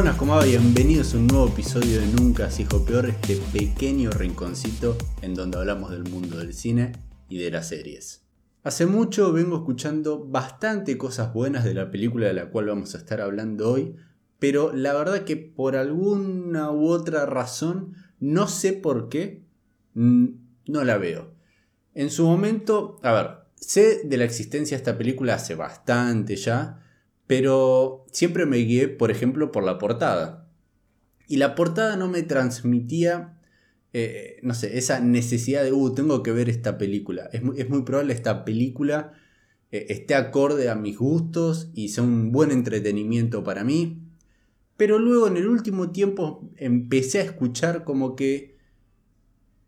Buenas, como va? Bienvenidos a un nuevo episodio de Nunca se hijo peor, este pequeño rinconcito en donde hablamos del mundo del cine y de las series. Hace mucho vengo escuchando bastante cosas buenas de la película de la cual vamos a estar hablando hoy, pero la verdad que por alguna u otra razón, no sé por qué, no la veo. En su momento, a ver, sé de la existencia de esta película hace bastante ya, pero siempre me guié, por ejemplo, por la portada. Y la portada no me transmitía, eh, no sé, esa necesidad de, uh, tengo que ver esta película. Es muy, es muy probable esta película eh, esté acorde a mis gustos y sea un buen entretenimiento para mí. Pero luego en el último tiempo empecé a escuchar como que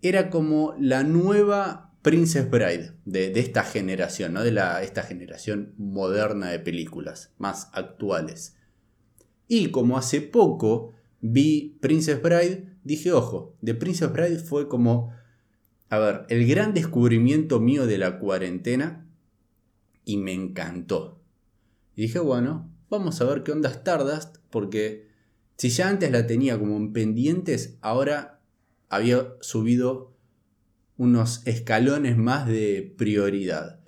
era como la nueva Princess Bride de, esta generación, ¿no? de esta generación moderna de películas más actuales. Y como hace poco vi Princess Bride, dije, ojo, de Princess Bride fue como, a ver, el gran descubrimiento mío de la cuarentena y me encantó. Y dije, bueno, vamos a ver qué onda Stardust, porque si ya antes la tenía como en pendientes, ahora había subido unos escalones más de prioridad.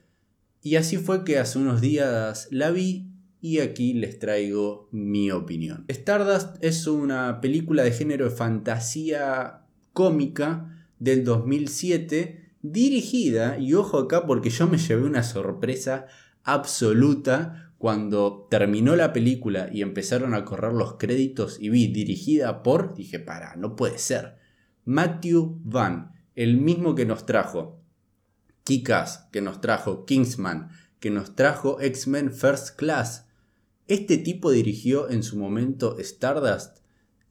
Y así fue que hace unos días la vi y aquí les traigo mi opinión. Stardust es una película de género de fantasía cómica del 2007 dirigida, y ojo acá porque yo me llevé una sorpresa absoluta cuando terminó la película y empezaron a correr los créditos y vi dirigida por, dije, para, no puede ser, Matthew Van, el mismo que nos trajo Kikas, que nos trajo Kingsman, que nos trajo X-Men First Class. Este tipo dirigió en su momento Stardust.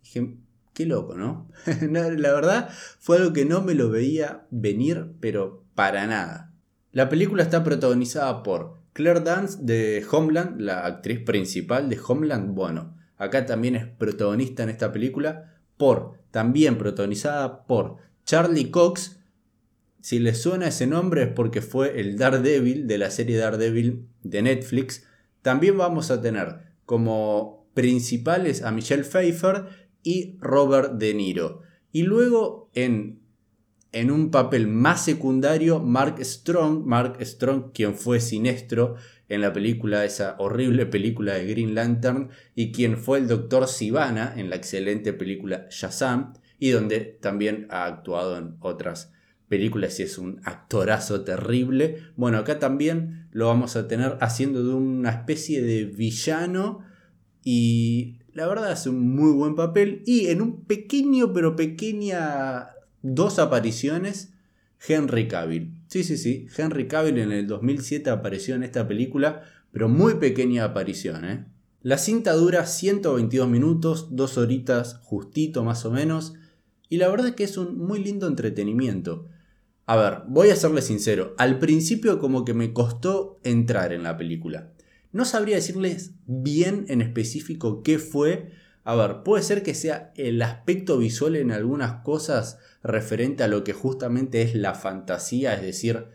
Dije, qué loco, ¿no? la verdad fue algo que no me lo veía venir, pero para nada. La película está protagonizada por Claire Dance de Homeland, la actriz principal de Homeland. Bueno, acá también es protagonista en esta película, por, también protagonizada por Charlie Cox, si les suena ese nombre es porque fue el Daredevil de la serie Daredevil de Netflix. También vamos a tener como principales a Michelle Pfeiffer y Robert De Niro. Y luego en, en un papel más secundario, Mark Strong, Mark Strong, quien fue siniestro en la película, esa horrible película de Green Lantern, y quien fue el Doctor Sivana en la excelente película Shazam y donde también ha actuado en otras películas y es un actorazo terrible. Bueno, acá también lo vamos a tener haciendo de una especie de villano y la verdad hace un muy buen papel y en un pequeño pero pequeña dos apariciones Henry Cavill. Sí, sí, sí, Henry Cavill en el 2007 apareció en esta película, pero muy pequeña aparición, ¿eh? La cinta dura 122 minutos, dos horitas justito más o menos, y la verdad es que es un muy lindo entretenimiento. A ver, voy a serle sincero, al principio como que me costó entrar en la película. No sabría decirles bien en específico qué fue. A ver, puede ser que sea el aspecto visual en algunas cosas referente a lo que justamente es la fantasía, es decir,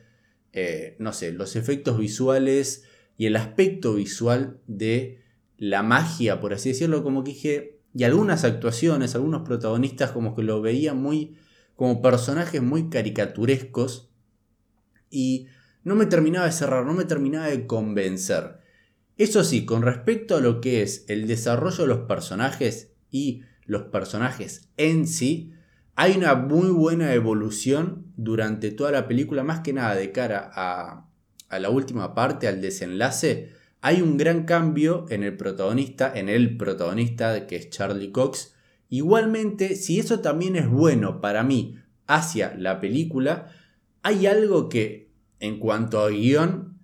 eh, no sé, los efectos visuales y el aspecto visual de la magia, por así decirlo, como que dije, y algunas actuaciones, algunos protagonistas como que lo veían muy como personajes muy caricaturescos y no me terminaba de cerrar, no me terminaba de convencer. Eso sí, con respecto a lo que es el desarrollo de los personajes y los personajes en sí, hay una muy buena evolución durante toda la película, más que nada de cara a, a la última parte, al desenlace, hay un gran cambio en el protagonista, en el protagonista que es Charlie Cox. Igualmente, si eso también es bueno para mí hacia la película, hay algo que en cuanto a guion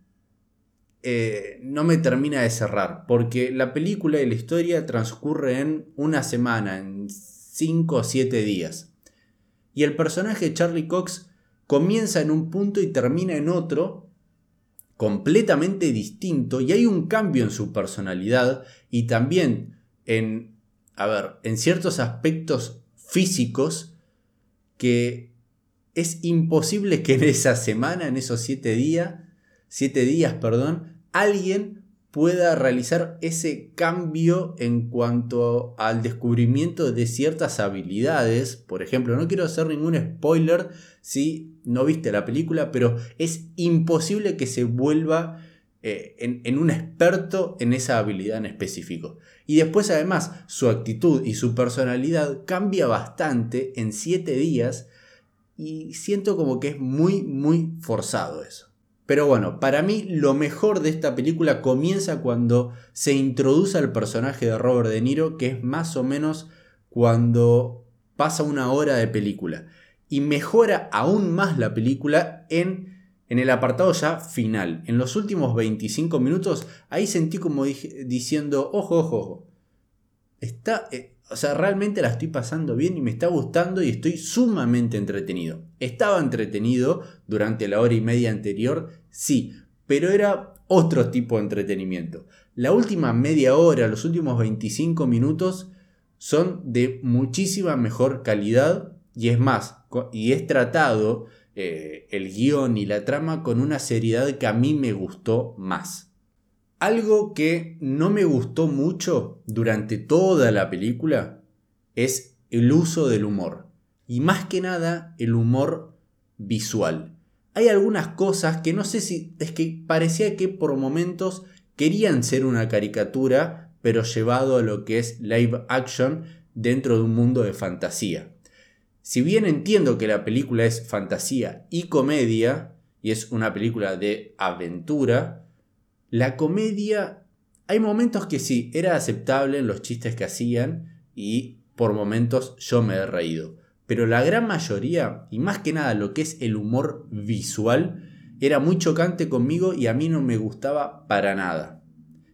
eh, no me termina de cerrar, porque la película y la historia transcurre en una semana, en 5 o 7 días. Y el personaje Charlie Cox comienza en un punto y termina en otro, completamente distinto y hay un cambio en su personalidad y también en, a ver, en ciertos aspectos físicos que es imposible que en esa semana, en esos siete días, siete días, perdón, alguien pueda realizar ese cambio en cuanto al descubrimiento de ciertas habilidades. Por ejemplo, no quiero hacer ningún spoiler si no viste la película, pero es imposible que se vuelva eh, en, un experto en esa habilidad en específico. Y después además su actitud y su personalidad cambia bastante en 7 días y siento como que es muy, muy forzado eso. Pero bueno, para mí lo mejor de esta película comienza cuando se introduce al personaje de Robert De Niro, que es más o menos cuando pasa una hora de película. Y mejora aún más la película en, en el apartado ya final. En los últimos 25 minutos, ahí sentí como diciendo, ojo, ojo, ojo. Está, eh, o sea, realmente la estoy pasando bien y me está gustando y estoy sumamente entretenido. Estaba entretenido durante la hora y media anterior, sí, pero era otro tipo de entretenimiento. La última media hora, los últimos 25 minutos son de muchísima mejor calidad y es más, y es tratado eh, el guion y la trama con una seriedad que a mí me gustó más. Algo que no me gustó mucho durante toda la película es el uso del humor. Y más que nada el humor visual. Hay algunas cosas que no sé si es que parecía que por momentos querían ser una caricatura, pero llevado a lo que es live action dentro de un mundo de fantasía. Si bien entiendo que la película es fantasía y comedia, y es una película de aventura, la comedia, hay momentos que sí, era aceptable en los chistes que hacían y por momentos yo me he reído. Pero la gran mayoría, y más que nada lo que es el humor visual, era muy chocante conmigo y a mí no me gustaba para nada.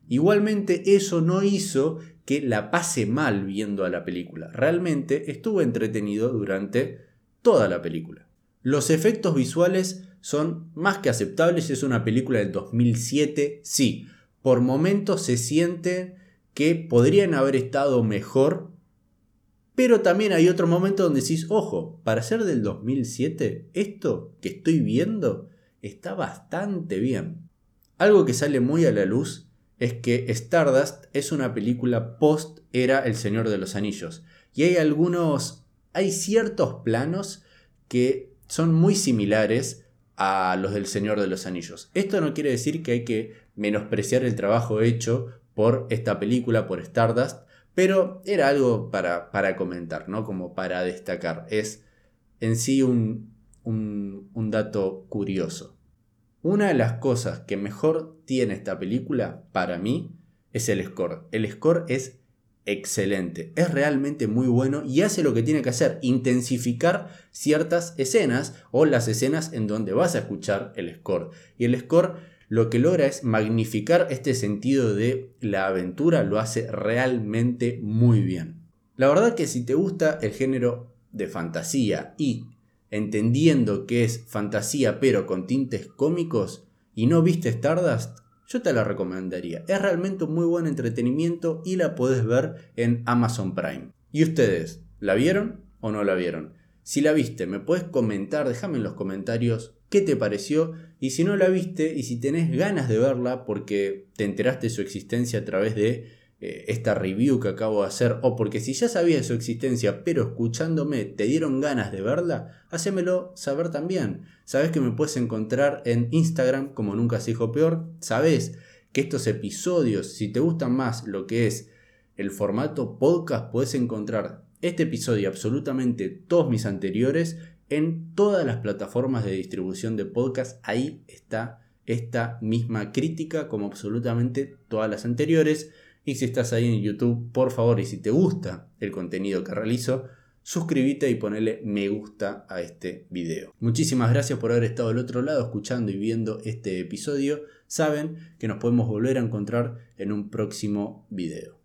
Igualmente eso no hizo que la pase mal viendo a la película. Realmente estuve entretenido durante toda la película. Los efectos visuales son más que aceptables. Es una película del 2007. Sí, por momentos se siente que podrían haber estado mejor. Pero también hay otro momento donde decís, ojo, para ser del 2007, esto que estoy viendo está bastante bien. Algo que sale muy a la luz es que Stardust es una película post era El Señor de los Anillos. Y hay algunos, hay ciertos planos que son muy similares a los del Señor de los Anillos. Esto no quiere decir que hay que menospreciar el trabajo hecho por esta película, por Stardust, pero era algo para, para comentar, ¿no? Como para destacar. Es en sí un, un, un dato curioso. Una de las cosas que mejor tiene esta película, para mí, es el score. El score es excelente. Es realmente muy bueno y hace lo que tiene que hacer, intensificar ciertas escenas o las escenas en donde vas a escuchar el score. Y el score lo que logra es magnificar este sentido de la aventura, lo hace realmente muy bien. La verdad que si te gusta el género de fantasía y entendiendo que es fantasía pero con tintes cómicos y no viste Stardust, yo te la recomendaría. Es realmente un muy buen entretenimiento y la puedes ver en Amazon Prime. ¿Y ustedes? ¿La vieron o no la vieron? Si la viste, me puedes comentar, déjame en los comentarios qué te pareció y si no la viste y si tenés ganas de verla porque te enteraste de su existencia a través de eh, esta review que acabo de hacer, o porque si ya sabías su existencia, pero escuchándome te dieron ganas de verla, hacémelo saber también. Sabes que me puedes encontrar en Instagram como nunca se dijo peor. Sabes que estos episodios, si te gustan más lo que es el formato podcast, puedes encontrar este episodio y absolutamente todos mis anteriores en todas las plataformas de distribución de podcast. Ahí está esta misma crítica como absolutamente todas las anteriores. Y si estás ahí en YouTube, por favor, y si te gusta el contenido que realizo, suscríbete y ponele me gusta a este video. Muchísimas gracias por haber estado al otro lado escuchando y viendo este episodio. Saben que nos podemos volver a encontrar en un próximo video.